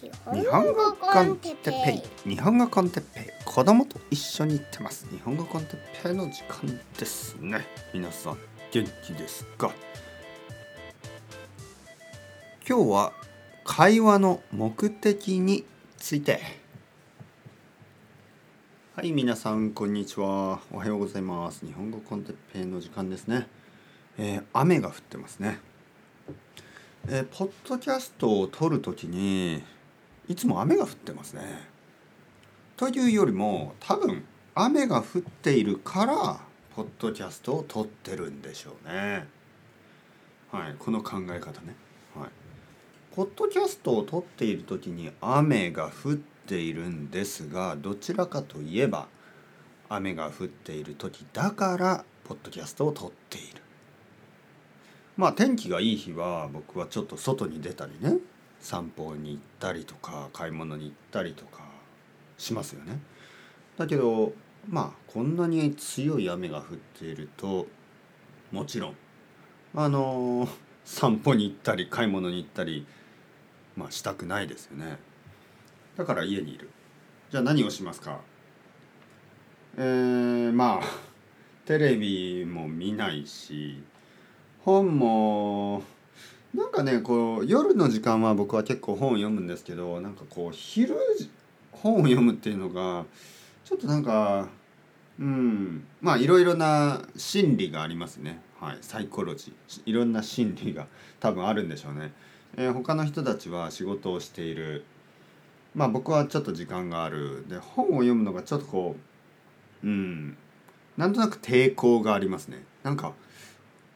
日本語コンテッペイ。日本語コンテッペイ。子供と一緒に行ってます。日本語コンテッペイの時間ですね。皆さん元気ですか？今日は会話の目的について。はい皆さんこんにちは。おはようございます。日本語コンテッペイの時間ですね、えー、雨が降ってますね。えー、ポッドキャストを撮るときにいつも雨が降ってますね。というよりも多分雨が降っているからポッドキャストを撮ってるんでしょうね。はい、この考え方ね。はい。ポッドキャストを撮っている時に雨が降っているんですがどちらかといえば雨が降っている時だからポッドキャストを撮っている。まあ天気がいい日は僕はちょっと外に出たりね散歩に行ったりとか買い物に行ったりとかしますよね。だけどまあこんなに強い雨が降っているともちろんあの散歩に行ったり買い物に行ったりまあしたくないですよね。だから家にいる。じゃあ何をしますか？えー、まあテレビも見ないし本もなんかねこう夜の時間は僕は結構本を読むんですけどなんかこう昼本を読むっていうのがちょっとなんかうんまあいろいろな心理がありますね。はいサイコロジー。いろんな心理が多分あるんでしょうね、えー、他の人たちは仕事をしている。まあ僕はちょっと時間がある。で本を読むのがちょっとこううんなんとなく抵抗がありますね。なんか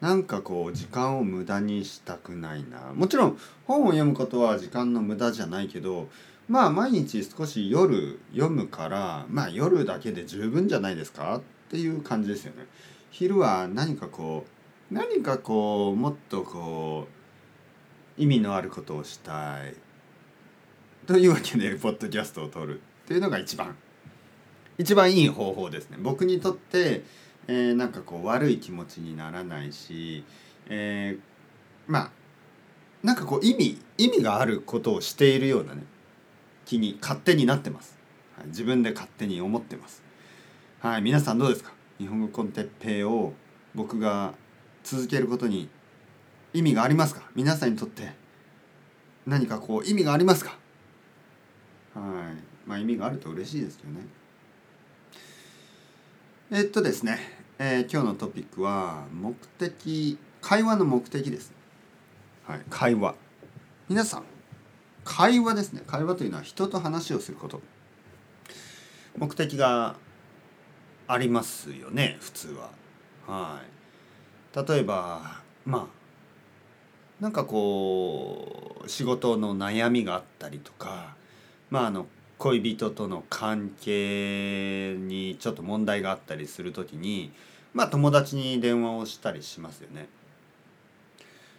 なんかこう時間を無駄にしたくないなもちろん本を読むことは時間の無駄じゃないけどまあ毎日少し夜読むからまあ夜だけで十分じゃないですかっていう感じですよね。昼は何かこう何かこうもっとこう意味のあることをしたいというわけでポッドキャストを撮るっていうのが一番一番いい方法ですね。僕にとってえー、なんかこう悪い気持ちにならないし、えー、まあなんかこう意味意味があることをしているようなね気に勝手になってます、はい、自分で勝手に思ってます。はい皆さんどうですか？日本語コンテッペイを僕が続けることに意味がありますか？皆さんにとって何かこう意味がありますか？はいまあ意味があると嬉しいですよね。えっとですね、えー、今日のトピックは目的会話の目的です、はい、会話。皆さん会話ですね。会話というのは人と話をすること。目的がありますよね普通は。はい。例えばまあなんかこう仕事の悩みがあったりとかまああの恋人との関係にちょっと問題があったりする時にまあ友達に電話をしたりしますよね。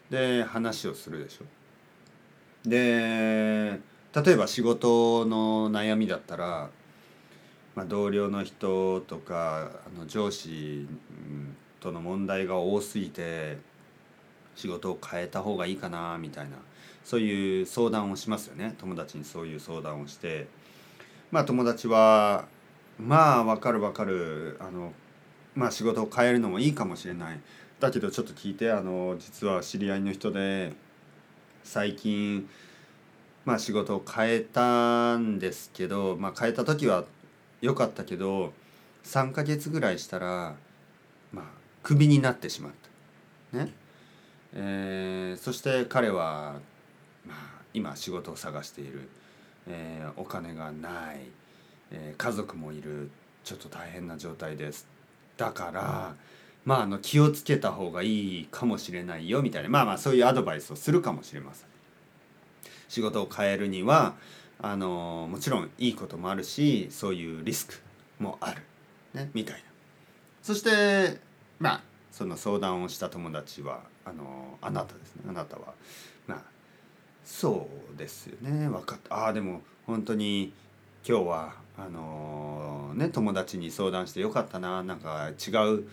で話をするでしょ。で例えば仕事の悩みだったら、まあ、同僚の人とかあの上司との問題が多すぎて仕事を変えた方がいいかなみたいなそういう相談をしますよね友達にそういう相談をしてまあ友達はまあ分かる分かる。あのまあ仕事を変えるのもいいかもしれない。だけどちょっと聞いてあの実は知り合いの人で最近まあ仕事を変えたんですけど、まあ、変えた時は良かったけど3ヶ月ぐらいしたらまあクビになってしまった。ね。えー、そして彼は、まあ、今仕事を探している。えー、お金がない、えー、家族もいるちょっと大変な状態です。だからまああの気をつけた方がいいかもしれないよみたいなまあまあそういうアドバイスをするかもしれません。仕事を変えるにはあのもちろんいいこともあるしそういうリスクもある、ね、みたいな。そしてまあその相談をした友達はあのあなたですね。あなたはまあそうですよね。分かったああでも本当に今日はあのー、ね友達に相談してよかったな。なんか違う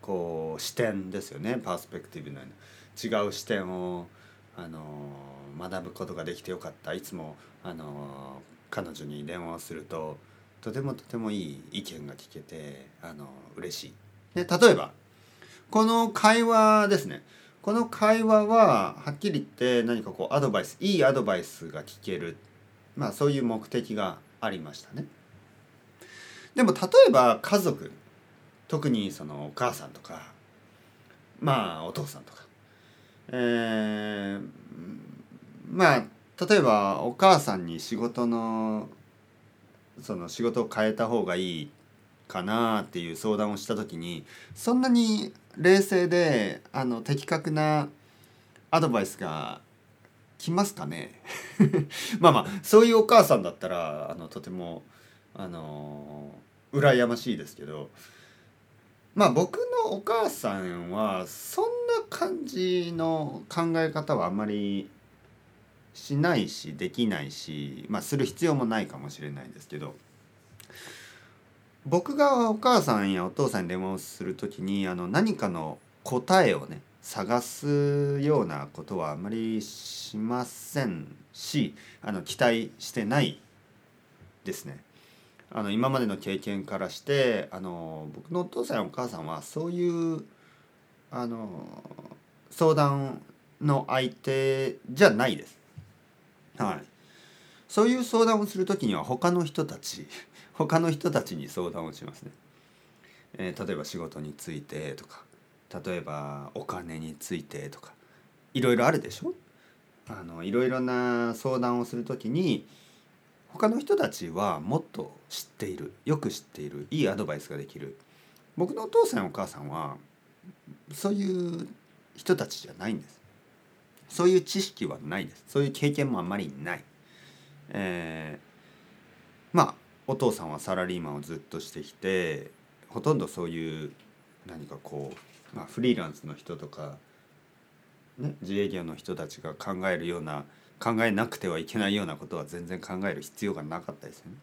こう視点ですよね。パースペクティブな違う視点をあのー、学ぶことができてよかった。いつもあの彼女に電話をするととてもとてもいい意見が聞けてあの嬉しい。で例えばこの会話ですね。この会話ははっきり言って何かこうアドバイスいいアドバイスが聞けるまあそういう目的がありましたね。でも例えば家族特にそのお母さんとかまあお父さんとかえー、まあ例えばお母さんに仕事のその仕事を変えた方がいいかなっていう相談をした時にそんなに冷静であの的確なアドバイスが来ますかね？まあまあそういうお母さんだったらあのとてもあの羨ましいですけどまあ僕のお母さんはそんな感じの考え方はあんまりしないしできないしまあする必要もないかもしれないですけど僕がお母さんやお父さんに電話をする時にあの何かの答えをね探すようなことはあまりしませんしあの期待してないですね。あの今までの経験からしてあの僕のお父さんやお母さんはそういうあの相談の相手じゃないです。はい。そういう相談をする時には他の人たち 他の人たちに相談をしますね。えー、例えば仕事についてとか例えばお金についてとかいろいろあるでしょ？あのいろいろな相談をする時に他の人たちはもっと知っているよく知っているいいアドバイスができる。僕のお父さんお母さんはそういう人たちじゃないんです。そういう知識はないです。そういう経験もあんまりない、えー、まあお父さんはサラリーマンをずっとしてきてほとんどそういう何かこう、まあ、フリーランスの人とか、ね、自営業の人たちが考えるような考えなくてはいけないようなことは全然考える必要がなかったですよね。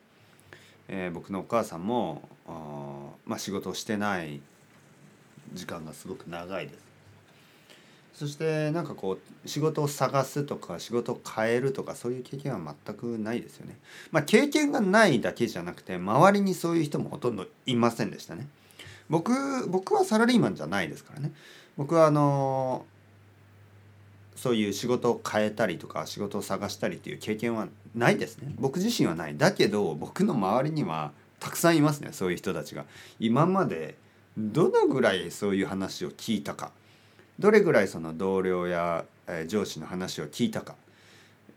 えー、僕のお母さんもあ、まあ、仕事をしてない時間がすごく長いです。そしてなんかこう仕事を探すとか仕事を変えるとかそういう経験は全くないですよね。まあ経験がないだけじゃなくて周りにそういう人もほとんどいませんでしたね。僕僕はサラリーマンじゃないですからね。僕はあのそういう仕事を変えたりとか仕事を探したりっていう経験はないですね僕自身はないだけど僕の周りにはたくさんいますねそういう人たちが今までどのぐらいそういう話を聞いたかどれぐらいその同僚や上司の話を聞いたか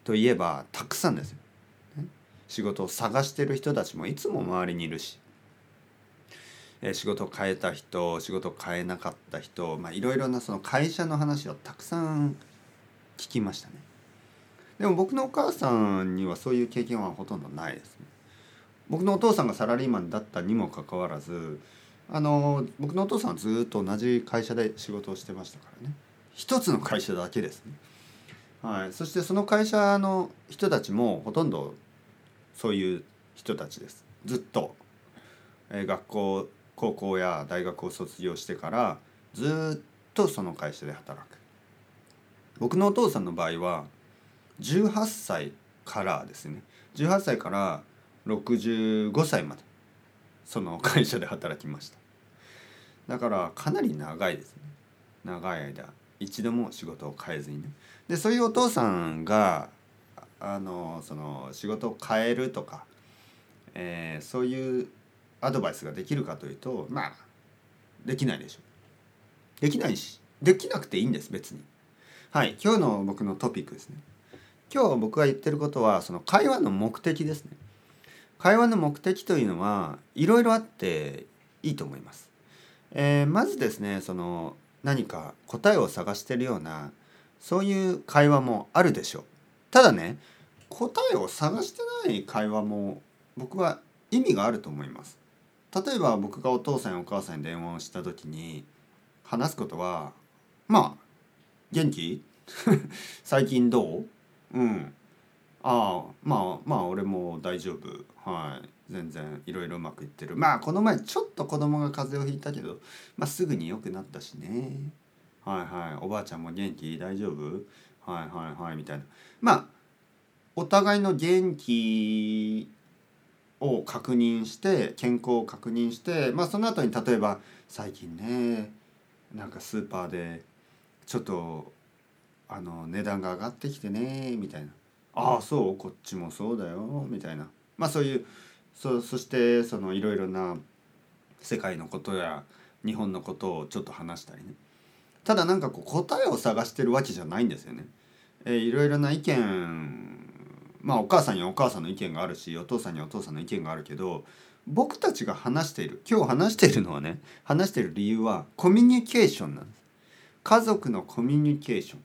といえばたくさんですよ。仕事を探してる人たちもいつも周りにいるし。仕事を変えた人仕事を変えなかった人まあいろいろなその会社の話をたくさん聞きましたね。でも僕のお母さんにはそういう経験はほとんどないですね。僕のお父さんがサラリーマンだったにもかかわらずあの僕のお父さんはずっと同じ会社で仕事をしてましたからね。一つの会社だけですね。はい、そしてその会社の人たちもほとんどそういう人たちです。ずっと、えー、学校高校や大学を卒業してからずっとその会社で働く。僕のお父さんの場合は18歳からですね。18歳から65歳まで。その会社で働きました。だからかなり長いですね。長い間。一度も仕事を変えずにね。でそういうお父さんがあのその仕事を変えるとか、えー、そういうアドバイスができるかというとまあできないでしょ。できないしできなくていいんです別に。はい今日の僕のトピックですね。今日僕が言ってることはその会話の目的ですね。会話の目的というのはいろいろあっていいと思います、えー、まずですねその何か答えを探してるようなそういう会話もあるでしょう。ただね答えを探してない会話も僕は意味があると思います。例えば僕がお父さんやお母さんに電話をした時に話すことはまあ元気？最近どう？うん。ああまあまあ俺も大丈夫。はい。全然いろいろうまくいってる。まあこの前ちょっと子供が風邪をひいたけど、まあ、すぐに良くなったしね。はいはい。おばあちゃんも元気？大丈夫？はいはいはい。みたいな。まあお互いの元気を確認して健康を確認してまあその後に例えば最近ねなんかスーパーでちょっとあの値段が上がってきてねみたいな「ああそうこっちもそうだよ」みたいなまあそういうそそしてそのいろいろな世界のことや日本のことをちょっと話したりねただなんかこう答えを探してるわけじゃないんですよね。えー、いろいろな意見まあお母さんにはお母さんの意見があるしお父さんにはお父さんの意見があるけど僕たちが話している今日話しているのはね話している理由はコミュニケーションなんです。家族のコミュニケーション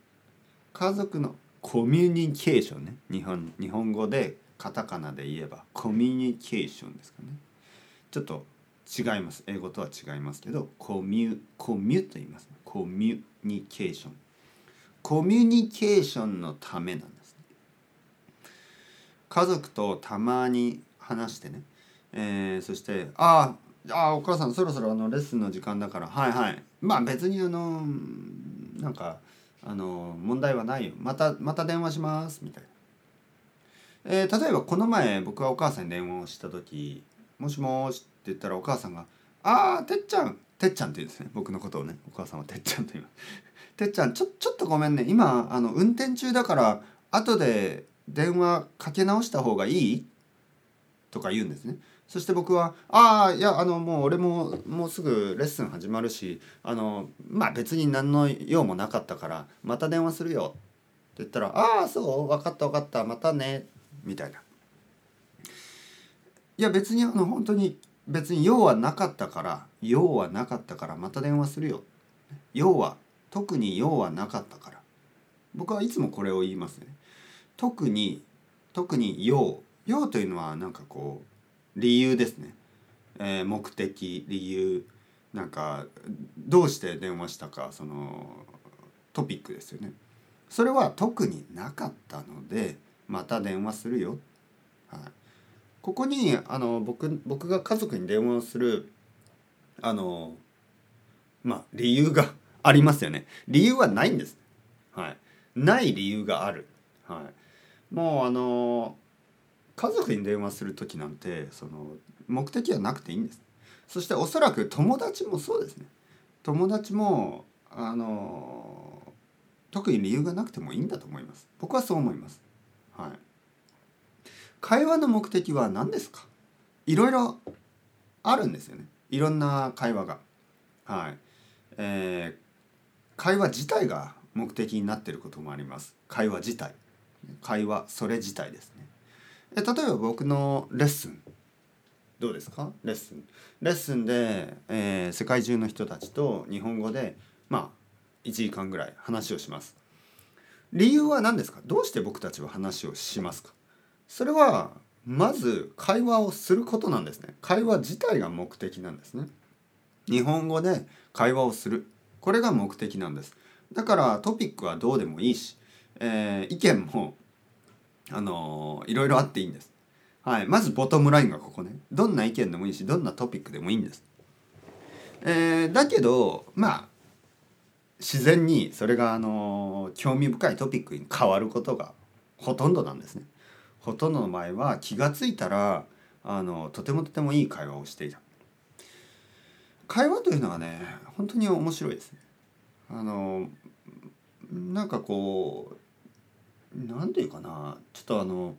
家族のコミュニケーションね。日本日本語でカタカナで言えばコミュニケーションですかね。ちょっと違います。英語とは違いますけどコミュコミュと言います、コミュニケーション。コミュニケーションのためなんです、ね。家族とたまに話してね、えー、そして「ああお母さんそろそろあのレッスンの時間だから。はいはい。まあ別にあのなんかあの問題はないよまたまた電話します」みたいな。えー、例えばこの前僕はお母さんに電話をした時「もしもし」って言ったらお母さんが「ああてっちゃん」てっちゃんって言うんですね僕のことをねお母さんはてっちゃんと言います。てっちゃんちょちょっとごめんね今あの運転中だから後で電話かけ直した方がいい？とか言うんですね。そして僕は「ああいやあのもう俺ももうすぐレッスン始まるしあのまあ別に何の用もなかったからまた電話するよ」って言ったら「ああそう分かった分かったまたね」みたいな。いや別にあの本当に別に用はなかったから用はなかったからまた電話するよ。用は特に用はなかったから僕はいつもこれを言いますね。特に特に用用というのはなんかこう理由ですね、えー、目的理由なんかどうして電話したかそのトピックですよね。それは特になかったのでまた電話するよ、はい、ここにあの僕僕が家族に電話をするあのまあ理由がありますよね。理由はないんです、はい、ない理由がある、はい、もうあの家族に電話する時なんてその目的はなくていいんです。そしておそらく友達もそうですね。友達もあの特に理由がなくてもいいんだと思います。僕はそう思います。はい。会話の目的は何ですか？いろいろあるんですよね。いろんな会話が。はい。えー、会話自体が目的になっていることもあります。会話自体。会話それ自体です例えば僕のレッスン。どうですか？レッスン。レッスンで、えー、世界中の人たちと日本語でまあ1時間ぐらい話をします。理由は何ですか？どうして僕たちは話をしますか？それはまず会話をすることなんですね。会話自体が目的なんですね。日本語で会話をする。これが目的なんです。だからトピックはどうでもいいし、えー、意見もあのいろいろあっていいんです。はい、まずボトムラインがここねどんな意見でもいいしどんなトピックでもいいんです。えー、だけどまあ自然にそれがあの興味深いトピックに変わることがほとんどなんですね。ほとんどの場合は気が付いたらあのとてもとてもいい会話をしていた。会話というのはね本当に面白いですね。あのなんかこう何て言うかな？ちょっとあの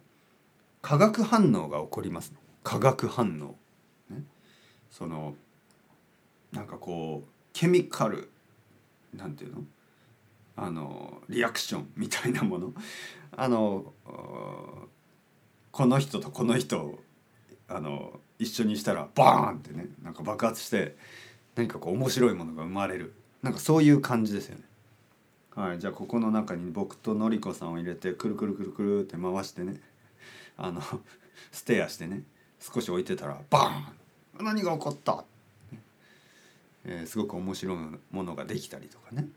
化学反応が起こります、化学反応、ね、そのなんかこうケミカルなんていうの？あのリアクションみたいなもの。あのこの人とこの人をあの一緒にしたらバーンってねなんか爆発して何かこう面白いものが生まれる。なんかそういう感じですよね。はい、じゃあここの中に僕とのりこさんを入れてくるくるくるくるって回してねあの ステアしてね少し置いてたらバーン何が起こった、えー、すごく面白いものができたりとかね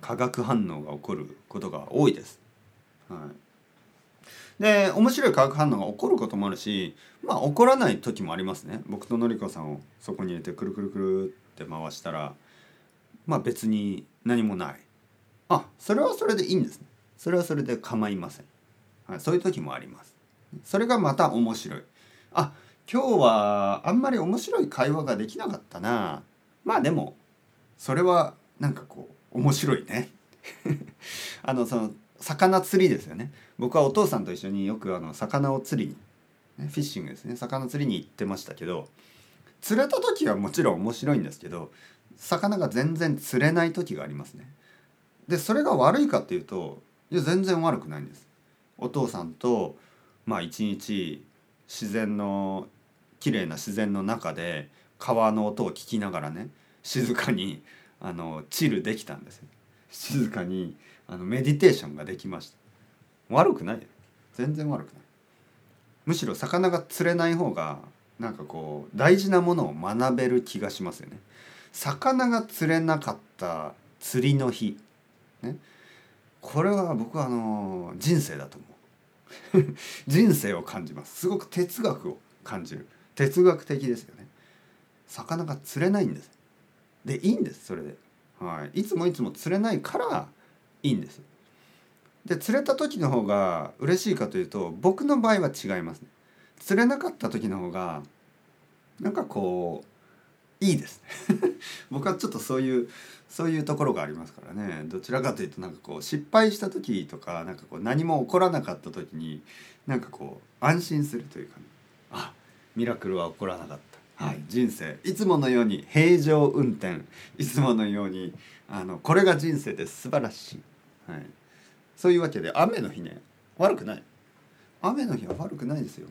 化学反応が起こることが多いです。はい、で面白い化学反応が起こることもあるしまあ起こらない時もありますね。僕とのりこさんをそこに入れてくるくるくるって回したらまあ別に何もない。あそれはそれでいいんですね。それはそれで構いません、はい、そういう時もあります。それがまた面白い。あ今日はあんまり面白い会話ができなかったな。まあでもそれはなんかこう面白いね。あのその魚釣りですよね。僕はお父さんと一緒によくあの魚を釣りに、ね、フィッシングですね。魚釣りに行ってましたけど釣れた時はもちろん面白いんですけど魚が全然釣れない時がありますね。でそれが悪いかっていうといや全然悪くないんです。お父さんとまあ一日自然の綺麗な自然の中で川の音を聞きながらね静かにあのチルできたんです静かにあのメディテーションができました。悪くない全然悪くない。むしろ魚が釣れない方がなんかこう大事なものを学べる気がしますよね。魚が釣れなかった釣りの日ね。これは僕はあの人生だと思う。人生を感じます。すごく哲学を感じる。哲学的ですよね。魚が釣れないんです。でいいんですそれで、はい、いつもいつも釣れないからいいんです。で釣れた時の方が嬉しいかというと僕の場合は違いますね。釣れなかった時の方がなんかこういいです 僕はちょっとそういうそういうところがありますからね。どちらかというとなんかこう失敗した時とかなんかこう何も起こらなかった時になんかこう安心するというか、ね、あミラクルは起こらなかった、はい、人生。いつものように平常運転。いつものようにあのこれが人生です素晴らしい、はい、そういうわけで雨の日ね悪くない。雨の日は悪くないですよ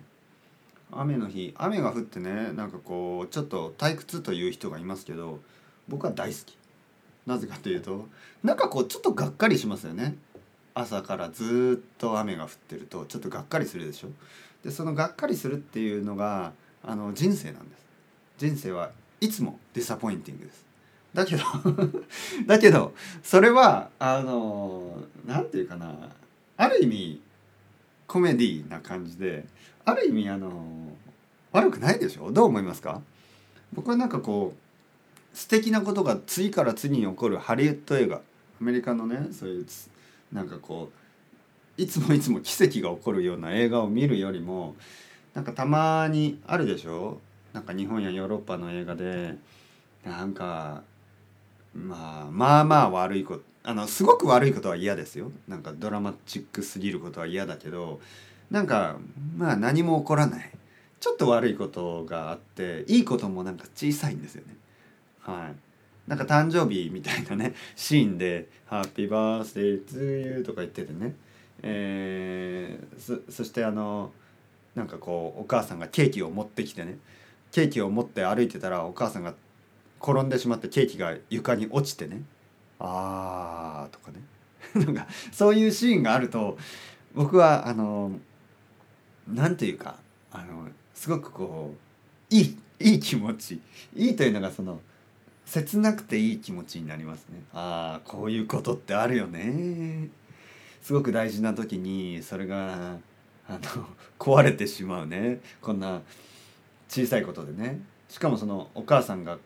雨の日雨が降ってねなんかこうちょっと退屈という人がいますけど僕は大好き。なぜかというとなんかこうちょっとがっかりしますよね。朝からずっと雨が降ってるとちょっとがっかりするでしょ。でそのがっかりするっていうのがあの人生なんです。人生はいつもディサポインティングです。だけど だけどそれはあの何て言うかなある意味コメディな感じである意味あの悪くないでしょ？どう思いますか？僕はなんかこう素敵なことが次から次に起こるハリウッド映画。アメリカのねそういうなんかこういつもいつも奇跡が起こるような映画を見るよりもなんかたまにあるでしょ？なんか日本やヨーロッパの映画でなんかまあまあまあ悪いことあのすごく悪いことは嫌ですよ。なんかドラマチックすぎることは嫌だけどなんかまあ何も起こらない。ちょっと悪いことがあっていいこともなんか小さいんですよね。はい。なんか誕生日みたいなねシーンで「ハッピーバースデーツーユー」とか言っててね。えー、そそしてあのなんかこうお母さんがケーキを持ってきてね。ケーキを持って歩いてたらお母さんが転んでしまってケーキが床に落ちてね「あー」とかね。なんかそういうシーンがあると僕はあのなんていうかあのすごくこういいいい気持ち。いいというのがその切なくていい気持ちになりますね。ああこういうことってあるよね。すごく大事な時にそれがあの壊れてしまうね。こんな小さいことでね。しかもそのお母さんが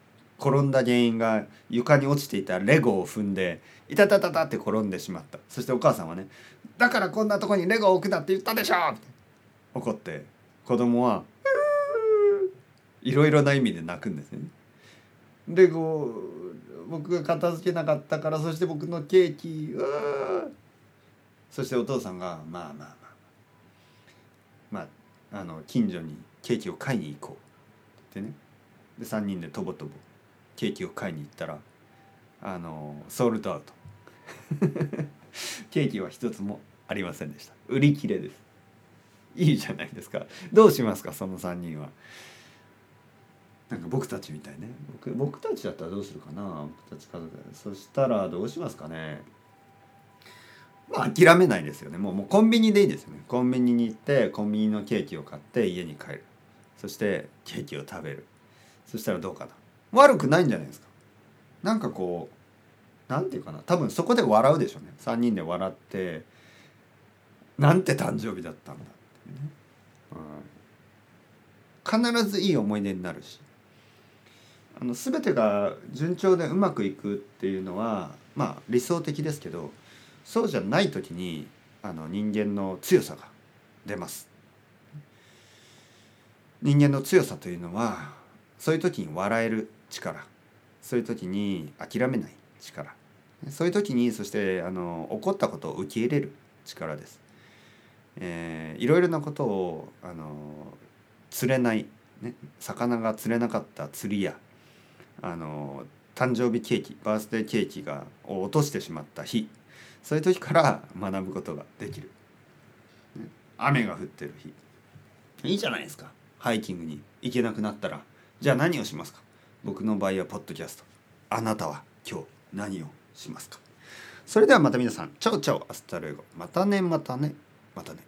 転んだ原因が床に落ちていたレゴを踏んでいたたたたって転んでしまったそしてお母さんはね「だからこんなとこにレゴを置くなって言ったでしょ!」怒って子供はいろいろな意味で泣くんですね。でこう僕が片付けなかったからそして僕のケーキそしてお父さんがまあまあまあまああの近所にケーキを買いに行こうってねで3人でとぼとぼケーキを買いに行ったらあのソールドアウト。ケーキは一つもありませんでした。売り切れです。いいじゃないですか。どうしますかその3人は。なんか僕たちみたいね。僕僕たちだったらどうするかな僕たち家族そしたらどうしますかね。まあ諦めないですよね。もうもうコンビニでいいですよね。コンビニに行ってコンビニのケーキを買って家に帰る。そしてケーキを食べる。そしたらどうかな。悪くないんじゃないですか。なんかこうなんていうかな。多分そこで笑うでしょうね。3人で笑ってなんて誕生日だったんだうん、必ずいい思い出になるし。あの全てが順調でうまくいくっていうのはまあ理想的ですけどそうじゃない時にあの人間の強さが出ます。人間の強さというのはそういう時に笑える。力。そういう時に諦めない力。そういう時にそしてあの起こったことを受け入れる力です。えー、いろいろなことをあの釣れない、ね、魚が釣れなかった釣りやあの誕生日ケーキバースデーケーキがを落としてしまった日そういう時から学ぶことができる、ね、雨が降ってる日。いいじゃないですか。ハイキングに行けなくなったら。じゃあ何をしますか？僕の場合はポッドキャスト。あなたは今日何をしますか？それではまた皆さん。チャオチャオ。 Hasta luego。またねまたね。またね。